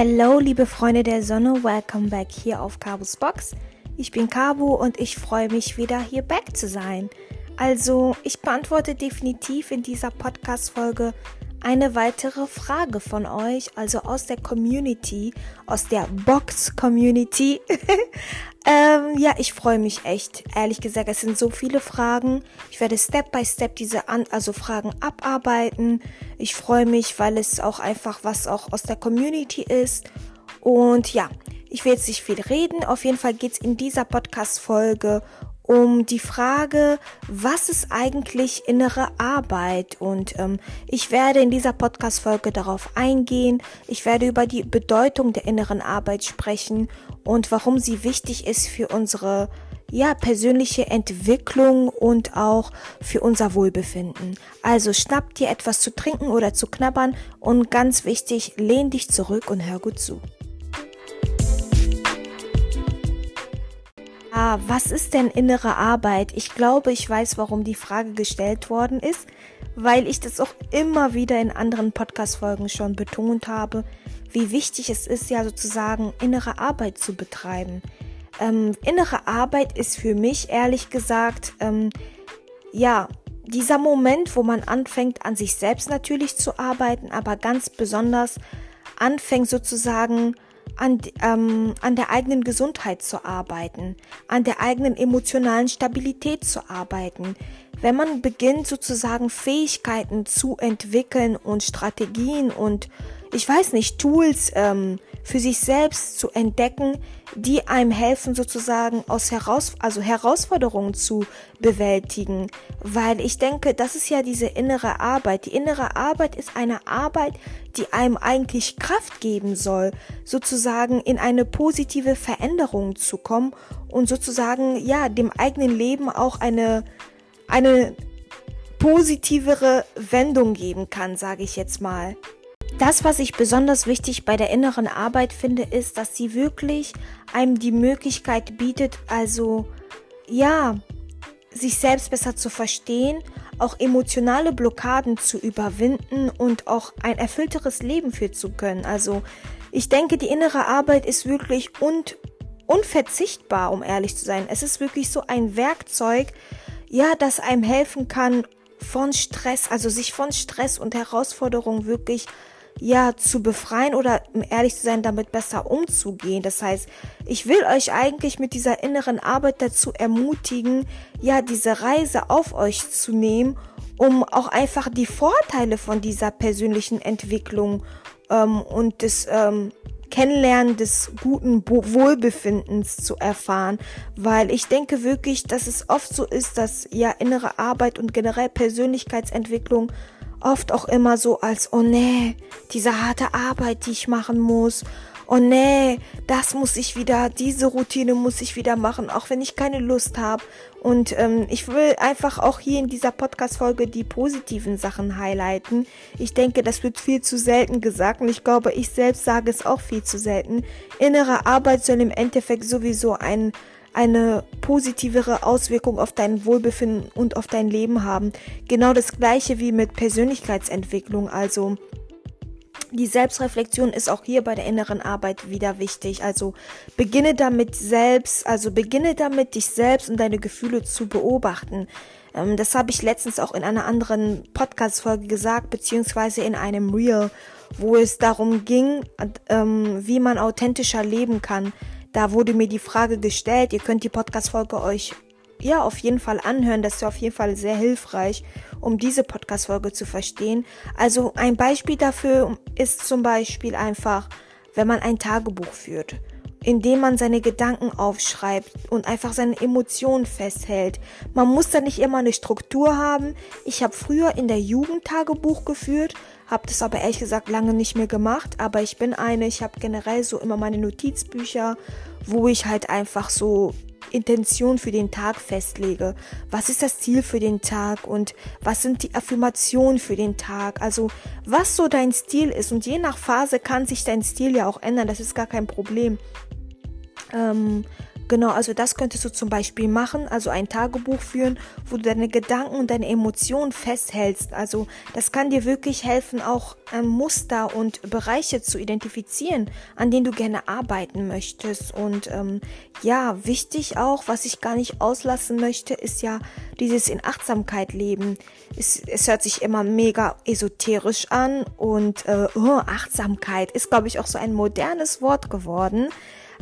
Hello, liebe Freunde der Sonne, welcome back hier auf Cabos Box. Ich bin Cabo und ich freue mich wieder hier back zu sein. Also, ich beantworte definitiv in dieser Podcast-Folge eine weitere Frage von euch, also aus der Community, aus der Box-Community. ähm, ja, ich freue mich echt. Ehrlich gesagt, es sind so viele Fragen. Ich werde Step by Step diese an also Fragen abarbeiten. Ich freue mich, weil es auch einfach was auch aus der Community ist. Und ja, ich will jetzt nicht viel reden. Auf jeden Fall geht es in dieser Podcast-Folge um die Frage, was ist eigentlich innere Arbeit? Und ähm, ich werde in dieser Podcast-Folge darauf eingehen. Ich werde über die Bedeutung der inneren Arbeit sprechen und warum sie wichtig ist für unsere ja, persönliche Entwicklung und auch für unser Wohlbefinden. Also schnapp dir etwas zu trinken oder zu knabbern und ganz wichtig, lehn dich zurück und hör gut zu. Ah, was ist denn innere Arbeit? Ich glaube, ich weiß, warum die Frage gestellt worden ist, weil ich das auch immer wieder in anderen Podcast-Folgen schon betont habe, wie wichtig es ist, ja sozusagen innere Arbeit zu betreiben. Ähm, innere Arbeit ist für mich ehrlich gesagt, ähm, ja, dieser Moment, wo man anfängt, an sich selbst natürlich zu arbeiten, aber ganz besonders anfängt sozusagen an, ähm, an der eigenen Gesundheit zu arbeiten, an der eigenen emotionalen Stabilität zu arbeiten. Wenn man beginnt sozusagen Fähigkeiten zu entwickeln und Strategien und ich weiß nicht, Tools ähm, für sich selbst zu entdecken, die einem helfen, sozusagen aus Heraus also Herausforderungen zu bewältigen. Weil ich denke, das ist ja diese innere Arbeit. Die innere Arbeit ist eine Arbeit, die einem eigentlich Kraft geben soll, sozusagen in eine positive Veränderung zu kommen und sozusagen, ja, dem eigenen Leben auch eine, eine positivere Wendung geben kann, sage ich jetzt mal. Das, was ich besonders wichtig bei der inneren Arbeit finde, ist, dass sie wirklich einem die Möglichkeit bietet, also ja, sich selbst besser zu verstehen, auch emotionale Blockaden zu überwinden und auch ein erfüllteres Leben führen zu können. Also ich denke, die innere Arbeit ist wirklich und unverzichtbar, um ehrlich zu sein. Es ist wirklich so ein Werkzeug, ja, das einem helfen kann, von Stress, also sich von Stress und Herausforderungen wirklich ja zu befreien oder um ehrlich zu sein, damit besser umzugehen. Das heißt, ich will euch eigentlich mit dieser inneren Arbeit dazu ermutigen, ja, diese Reise auf euch zu nehmen, um auch einfach die Vorteile von dieser persönlichen Entwicklung ähm, und des ähm, Kennenlernen des guten Wohlbefindens zu erfahren, weil ich denke wirklich, dass es oft so ist, dass ja innere Arbeit und generell Persönlichkeitsentwicklung oft auch immer so als, oh nee, diese harte Arbeit, die ich machen muss. Oh nee, das muss ich wieder, diese Routine muss ich wieder machen, auch wenn ich keine Lust habe. Und ähm, ich will einfach auch hier in dieser Podcast-Folge die positiven Sachen highlighten. Ich denke, das wird viel zu selten gesagt und ich glaube, ich selbst sage es auch viel zu selten. Innere Arbeit soll im Endeffekt sowieso ein eine positivere Auswirkung auf dein Wohlbefinden und auf dein Leben haben. Genau das gleiche wie mit Persönlichkeitsentwicklung. Also die Selbstreflexion ist auch hier bei der inneren Arbeit wieder wichtig. Also beginne damit selbst, also beginne damit, dich selbst und deine Gefühle zu beobachten. Ähm, das habe ich letztens auch in einer anderen Podcast-Folge gesagt, beziehungsweise in einem Reel, wo es darum ging, ähm, wie man authentischer leben kann. Da wurde mir die Frage gestellt. Ihr könnt die Podcast-Folge euch ja auf jeden Fall anhören. Das ist auf jeden Fall sehr hilfreich, um diese Podcast-Folge zu verstehen. Also ein Beispiel dafür ist zum Beispiel einfach, wenn man ein Tagebuch führt indem man seine Gedanken aufschreibt und einfach seine Emotionen festhält. Man muss da nicht immer eine Struktur haben. Ich habe früher in der Jugend Tagebuch geführt, habe das aber ehrlich gesagt lange nicht mehr gemacht, aber ich bin eine, ich habe generell so immer meine Notizbücher, wo ich halt einfach so Intention für den Tag festlege. Was ist das Ziel für den Tag und was sind die Affirmationen für den Tag? Also was so dein Stil ist und je nach Phase kann sich dein Stil ja auch ändern. Das ist gar kein Problem. Ähm, Genau, also das könntest du zum Beispiel machen, also ein Tagebuch führen, wo du deine Gedanken und deine Emotionen festhältst. Also das kann dir wirklich helfen, auch ähm, Muster und Bereiche zu identifizieren, an denen du gerne arbeiten möchtest. Und ähm, ja, wichtig auch, was ich gar nicht auslassen möchte, ist ja dieses in Achtsamkeit leben. Es, es hört sich immer mega esoterisch an und äh, oh, Achtsamkeit ist, glaube ich, auch so ein modernes Wort geworden.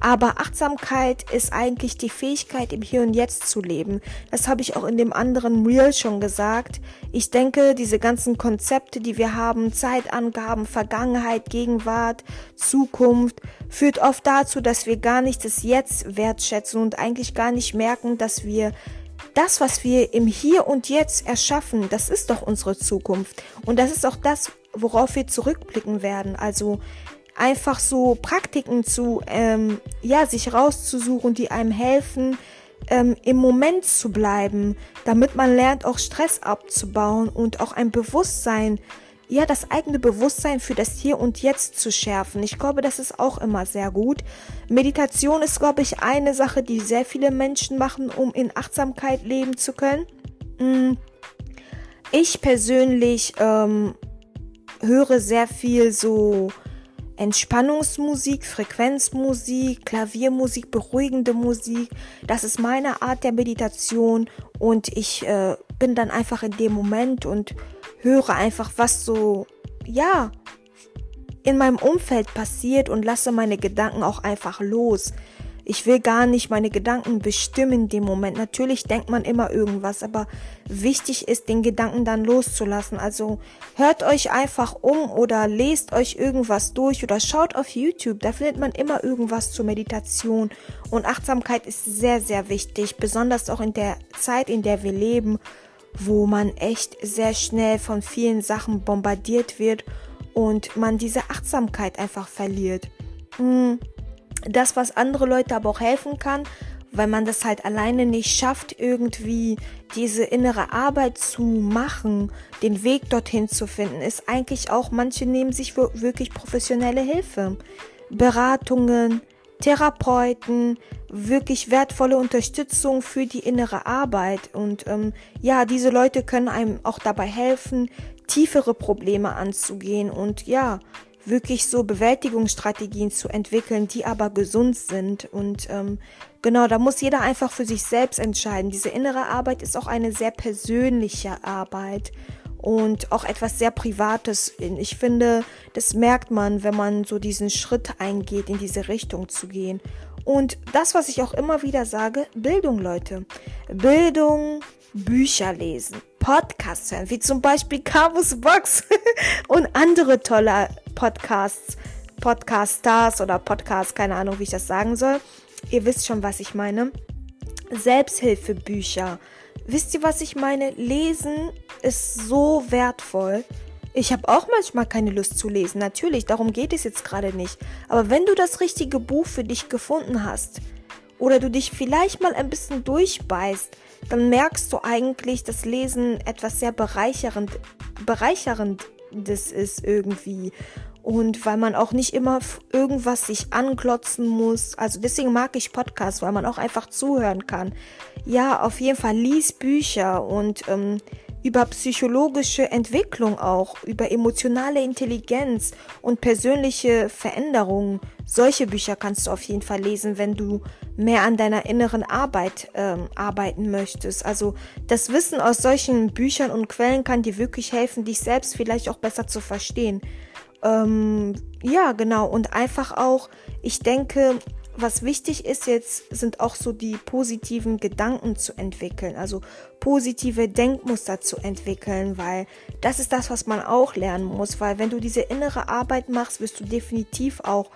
Aber Achtsamkeit ist eigentlich die Fähigkeit, im Hier und Jetzt zu leben. Das habe ich auch in dem anderen Reel schon gesagt. Ich denke, diese ganzen Konzepte, die wir haben, Zeitangaben, Vergangenheit, Gegenwart, Zukunft, führt oft dazu, dass wir gar nicht das Jetzt wertschätzen und eigentlich gar nicht merken, dass wir das, was wir im Hier und Jetzt erschaffen, das ist doch unsere Zukunft. Und das ist auch das, worauf wir zurückblicken werden. Also einfach so Praktiken zu, ähm, ja, sich rauszusuchen, die einem helfen, ähm, im Moment zu bleiben, damit man lernt, auch Stress abzubauen und auch ein Bewusstsein, ja, das eigene Bewusstsein für das Hier und Jetzt zu schärfen. Ich glaube, das ist auch immer sehr gut. Meditation ist, glaube ich, eine Sache, die sehr viele Menschen machen, um in Achtsamkeit leben zu können. Mm. Ich persönlich ähm, höre sehr viel so Entspannungsmusik, Frequenzmusik, Klaviermusik, beruhigende Musik. Das ist meine Art der Meditation und ich äh, bin dann einfach in dem Moment und höre einfach, was so, ja, in meinem Umfeld passiert und lasse meine Gedanken auch einfach los. Ich will gar nicht meine Gedanken bestimmen in dem Moment. Natürlich denkt man immer irgendwas, aber wichtig ist, den Gedanken dann loszulassen. Also hört euch einfach um oder lest euch irgendwas durch oder schaut auf YouTube. Da findet man immer irgendwas zur Meditation. Und Achtsamkeit ist sehr, sehr wichtig, besonders auch in der Zeit, in der wir leben, wo man echt sehr schnell von vielen Sachen bombardiert wird und man diese Achtsamkeit einfach verliert. Hm das, was andere Leute aber auch helfen kann, weil man das halt alleine nicht schafft, irgendwie diese innere Arbeit zu machen, den Weg dorthin zu finden, ist eigentlich auch, manche nehmen sich wirklich professionelle Hilfe. Beratungen, Therapeuten, wirklich wertvolle Unterstützung für die innere Arbeit. Und ähm, ja, diese Leute können einem auch dabei helfen, tiefere Probleme anzugehen und ja, wirklich so Bewältigungsstrategien zu entwickeln, die aber gesund sind. Und ähm, genau, da muss jeder einfach für sich selbst entscheiden. Diese innere Arbeit ist auch eine sehr persönliche Arbeit und auch etwas sehr Privates. Ich finde, das merkt man, wenn man so diesen Schritt eingeht, in diese Richtung zu gehen. Und das, was ich auch immer wieder sage, Bildung, Leute. Bildung, Bücher lesen, Podcasts hören, wie zum Beispiel Cabus Box und andere tolle Podcasts, Podcast-Stars oder Podcasts, keine Ahnung, wie ich das sagen soll. Ihr wisst schon, was ich meine. Selbsthilfebücher. Wisst ihr, was ich meine? Lesen ist so wertvoll. Ich habe auch manchmal keine Lust zu lesen, natürlich, darum geht es jetzt gerade nicht. Aber wenn du das richtige Buch für dich gefunden hast oder du dich vielleicht mal ein bisschen durchbeißt, dann merkst du eigentlich, dass Lesen etwas sehr bereichernd, bereicherndes ist irgendwie und weil man auch nicht immer irgendwas sich anglotzen muss. Also deswegen mag ich Podcasts, weil man auch einfach zuhören kann. Ja, auf jeden Fall lies Bücher und ähm, über psychologische Entwicklung auch, über emotionale Intelligenz und persönliche Veränderungen. Solche Bücher kannst du auf jeden Fall lesen, wenn du mehr an deiner inneren Arbeit ähm, arbeiten möchtest. Also das Wissen aus solchen Büchern und Quellen kann dir wirklich helfen, dich selbst vielleicht auch besser zu verstehen. Ähm, ja, genau. Und einfach auch, ich denke, was wichtig ist jetzt, sind auch so die positiven Gedanken zu entwickeln, also positive Denkmuster zu entwickeln, weil das ist das, was man auch lernen muss, weil wenn du diese innere Arbeit machst, wirst du definitiv auch,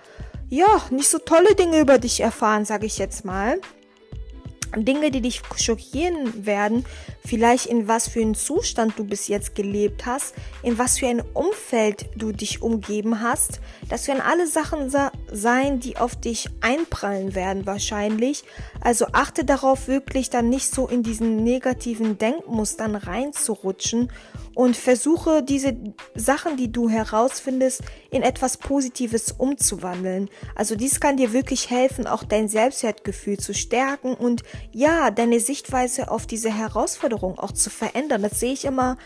ja, nicht so tolle Dinge über dich erfahren, sage ich jetzt mal. Dinge, die dich schockieren werden, vielleicht in was für einen Zustand du bis jetzt gelebt hast, in was für ein Umfeld du dich umgeben hast. Das werden alle Sachen sein, die auf dich einprallen werden wahrscheinlich. Also achte darauf wirklich dann nicht so in diesen negativen Denkmustern reinzurutschen und versuche diese Sachen, die du herausfindest, in etwas Positives umzuwandeln. Also dies kann dir wirklich helfen, auch dein Selbstwertgefühl zu stärken und ja, deine Sichtweise auf diese Herausforderung auch zu verändern. Das sehe ich immer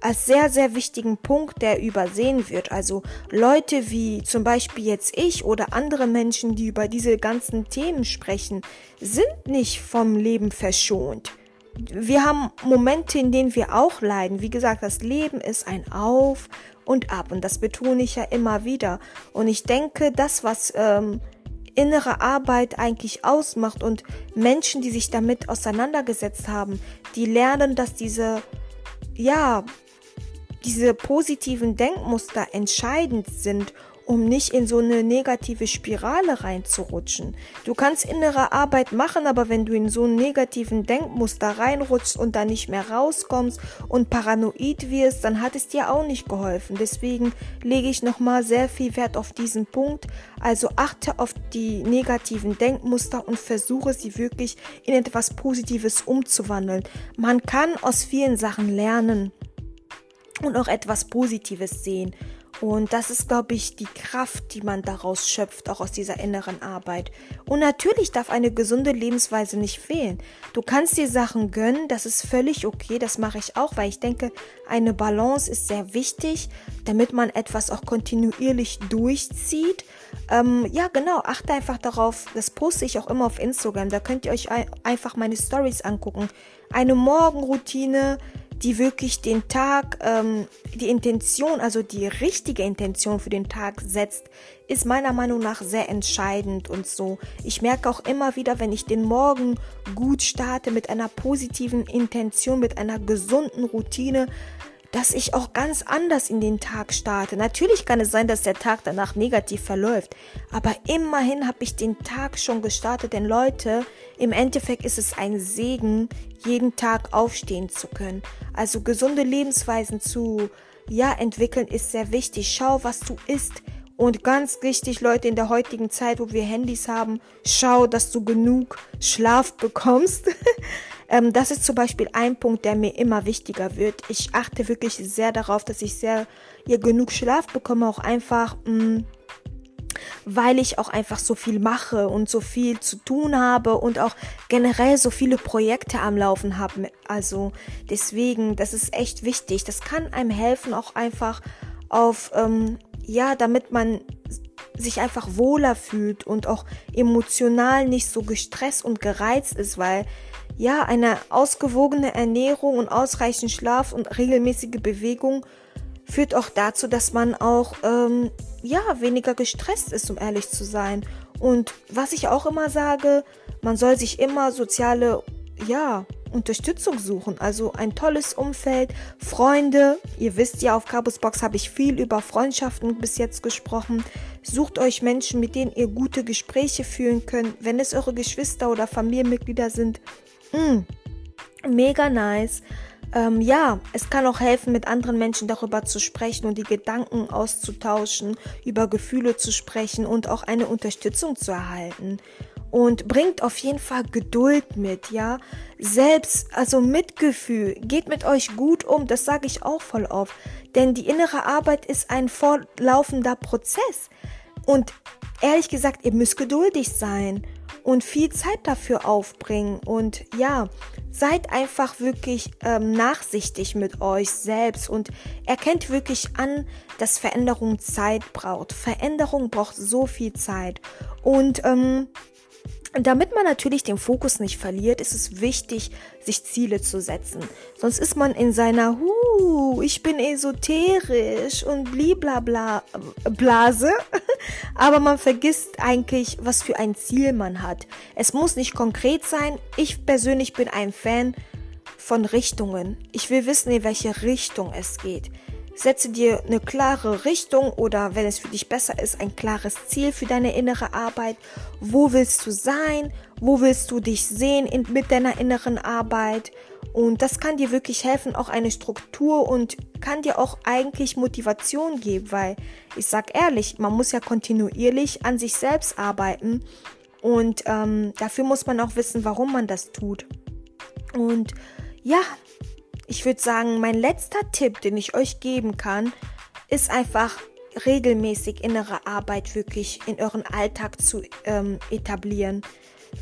als sehr, sehr wichtigen Punkt, der übersehen wird. Also Leute wie zum Beispiel jetzt ich oder andere Menschen, die über diese ganzen Themen sprechen, sind nicht vom Leben verschont. Wir haben Momente, in denen wir auch leiden. Wie gesagt, das Leben ist ein Auf und Ab und das betone ich ja immer wieder. Und ich denke, das, was ähm, innere Arbeit eigentlich ausmacht und Menschen, die sich damit auseinandergesetzt haben, die lernen, dass diese ja, diese positiven Denkmuster entscheidend sind, um nicht in so eine negative Spirale reinzurutschen. Du kannst innere Arbeit machen, aber wenn du in so einen negativen Denkmuster reinrutschst und da nicht mehr rauskommst und paranoid wirst, dann hat es dir auch nicht geholfen. Deswegen lege ich nochmal sehr viel Wert auf diesen Punkt. Also achte auf die negativen Denkmuster und versuche sie wirklich in etwas Positives umzuwandeln. Man kann aus vielen Sachen lernen und auch etwas Positives sehen. Und das ist, glaube ich, die Kraft, die man daraus schöpft, auch aus dieser inneren Arbeit. Und natürlich darf eine gesunde Lebensweise nicht fehlen. Du kannst dir Sachen gönnen, das ist völlig okay, das mache ich auch, weil ich denke, eine Balance ist sehr wichtig, damit man etwas auch kontinuierlich durchzieht. Ähm, ja, genau, achte einfach darauf, das poste ich auch immer auf Instagram, da könnt ihr euch einfach meine Stories angucken. Eine Morgenroutine, die wirklich den Tag, ähm, die Intention, also die richtige Intention für den Tag setzt, ist meiner Meinung nach sehr entscheidend und so. Ich merke auch immer wieder, wenn ich den Morgen gut starte mit einer positiven Intention, mit einer gesunden Routine, dass ich auch ganz anders in den Tag starte. Natürlich kann es sein, dass der Tag danach negativ verläuft, aber immerhin habe ich den Tag schon gestartet, denn Leute, im Endeffekt ist es ein Segen, jeden Tag aufstehen zu können. Also gesunde Lebensweisen zu ja entwickeln ist sehr wichtig. Schau, was du isst. Und ganz wichtig, Leute, in der heutigen Zeit, wo wir Handys haben, schau, dass du genug Schlaf bekommst. Ähm, das ist zum Beispiel ein Punkt, der mir immer wichtiger wird. Ich achte wirklich sehr darauf, dass ich sehr ihr genug Schlaf bekomme, auch einfach. Mh, mm, weil ich auch einfach so viel mache und so viel zu tun habe und auch generell so viele Projekte am Laufen habe. Also deswegen, das ist echt wichtig. Das kann einem helfen, auch einfach auf, ähm, ja, damit man sich einfach wohler fühlt und auch emotional nicht so gestresst und gereizt ist, weil ja, eine ausgewogene Ernährung und ausreichend Schlaf und regelmäßige Bewegung führt auch dazu, dass man auch ähm, ja weniger gestresst ist, um ehrlich zu sein. Und was ich auch immer sage, man soll sich immer soziale ja Unterstützung suchen. Also ein tolles Umfeld, Freunde. Ihr wisst ja, auf Cabos Box habe ich viel über Freundschaften bis jetzt gesprochen. Sucht euch Menschen, mit denen ihr gute Gespräche führen könnt. Wenn es eure Geschwister oder Familienmitglieder sind, Mm, mega nice. Ähm, ja, es kann auch helfen, mit anderen Menschen darüber zu sprechen und die Gedanken auszutauschen, über Gefühle zu sprechen und auch eine Unterstützung zu erhalten. Und bringt auf jeden Fall Geduld mit, ja. Selbst, also Mitgefühl, geht mit euch gut um, das sage ich auch voll oft. Denn die innere Arbeit ist ein fortlaufender Prozess. Und ehrlich gesagt, ihr müsst geduldig sein und viel Zeit dafür aufbringen. Und ja, seid einfach wirklich ähm, nachsichtig mit euch selbst und erkennt wirklich an, dass Veränderung Zeit braucht. Veränderung braucht so viel Zeit. Und ähm, damit man natürlich den Fokus nicht verliert, ist es wichtig, sich Ziele zu setzen. Sonst ist man in seiner, huh, ich bin esoterisch und bliblabla Blase. Aber man vergisst eigentlich, was für ein Ziel man hat. Es muss nicht konkret sein. Ich persönlich bin ein Fan von Richtungen. Ich will wissen, in welche Richtung es geht. Setze dir eine klare Richtung oder wenn es für dich besser ist, ein klares Ziel für deine innere Arbeit. Wo willst du sein? Wo willst du dich sehen in, mit deiner inneren Arbeit? Und das kann dir wirklich helfen, auch eine Struktur und kann dir auch eigentlich Motivation geben, weil ich sag ehrlich, man muss ja kontinuierlich an sich selbst arbeiten und ähm, dafür muss man auch wissen, warum man das tut. Und ja, ich würde sagen, mein letzter Tipp, den ich euch geben kann, ist einfach regelmäßig innere Arbeit wirklich in euren Alltag zu ähm, etablieren.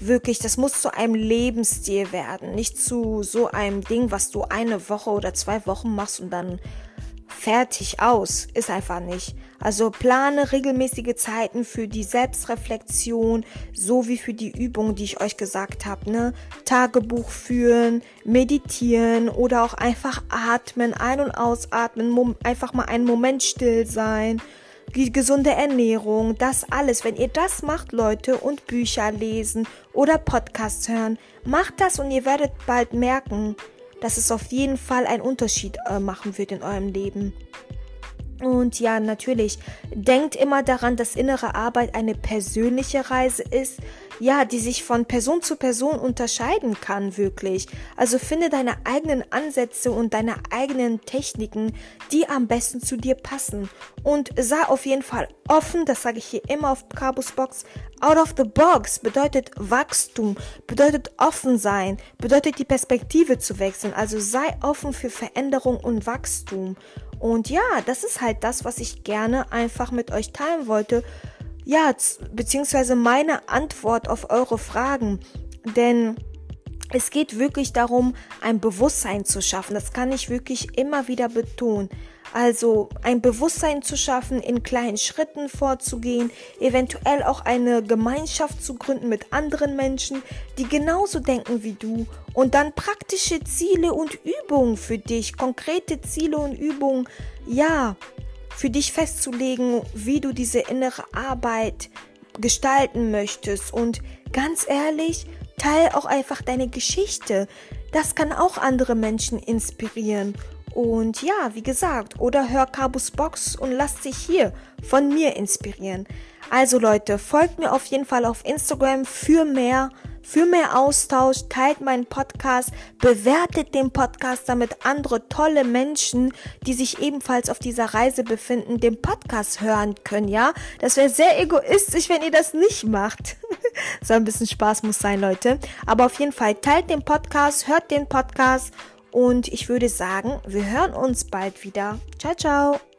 Wirklich, das muss zu einem Lebensstil werden, nicht zu so einem Ding, was du eine Woche oder zwei Wochen machst und dann fertig aus. Ist einfach nicht. Also plane regelmäßige Zeiten für die Selbstreflexion, sowie für die Übungen, die ich euch gesagt habe. Ne? Tagebuch führen, meditieren oder auch einfach atmen, ein- und ausatmen, einfach mal einen Moment still sein. Die gesunde Ernährung, das alles. Wenn ihr das macht, Leute, und Bücher lesen oder Podcasts hören, macht das und ihr werdet bald merken, dass es auf jeden Fall einen Unterschied äh, machen wird in eurem Leben. Und ja, natürlich, denkt immer daran, dass innere Arbeit eine persönliche Reise ist, ja, die sich von Person zu Person unterscheiden kann, wirklich. Also finde deine eigenen Ansätze und deine eigenen Techniken, die am besten zu dir passen. Und sei auf jeden Fall offen, das sage ich hier immer auf Cabus Box. Out of the box bedeutet Wachstum, bedeutet offen sein, bedeutet die Perspektive zu wechseln. Also sei offen für Veränderung und Wachstum. Und ja, das ist halt das, was ich gerne einfach mit euch teilen wollte ja, beziehungsweise meine Antwort auf eure Fragen. Denn es geht wirklich darum, ein Bewusstsein zu schaffen. Das kann ich wirklich immer wieder betonen. Also ein Bewusstsein zu schaffen, in kleinen Schritten vorzugehen, eventuell auch eine Gemeinschaft zu gründen mit anderen Menschen, die genauso denken wie du und dann praktische Ziele und Übungen für dich, konkrete Ziele und Übungen, ja, für dich festzulegen, wie du diese innere Arbeit gestalten möchtest. Und ganz ehrlich, teil auch einfach deine Geschichte. Das kann auch andere Menschen inspirieren. Und ja, wie gesagt, oder hör Cabus Box und lass dich hier von mir inspirieren. Also Leute, folgt mir auf jeden Fall auf Instagram für mehr für mehr Austausch, teilt meinen Podcast, bewertet den Podcast, damit andere tolle Menschen, die sich ebenfalls auf dieser Reise befinden, den Podcast hören können, ja? Das wäre sehr egoistisch, wenn ihr das nicht macht. so ein bisschen Spaß muss sein, Leute. Aber auf jeden Fall teilt den Podcast, hört den Podcast und ich würde sagen, wir hören uns bald wieder. Ciao, ciao.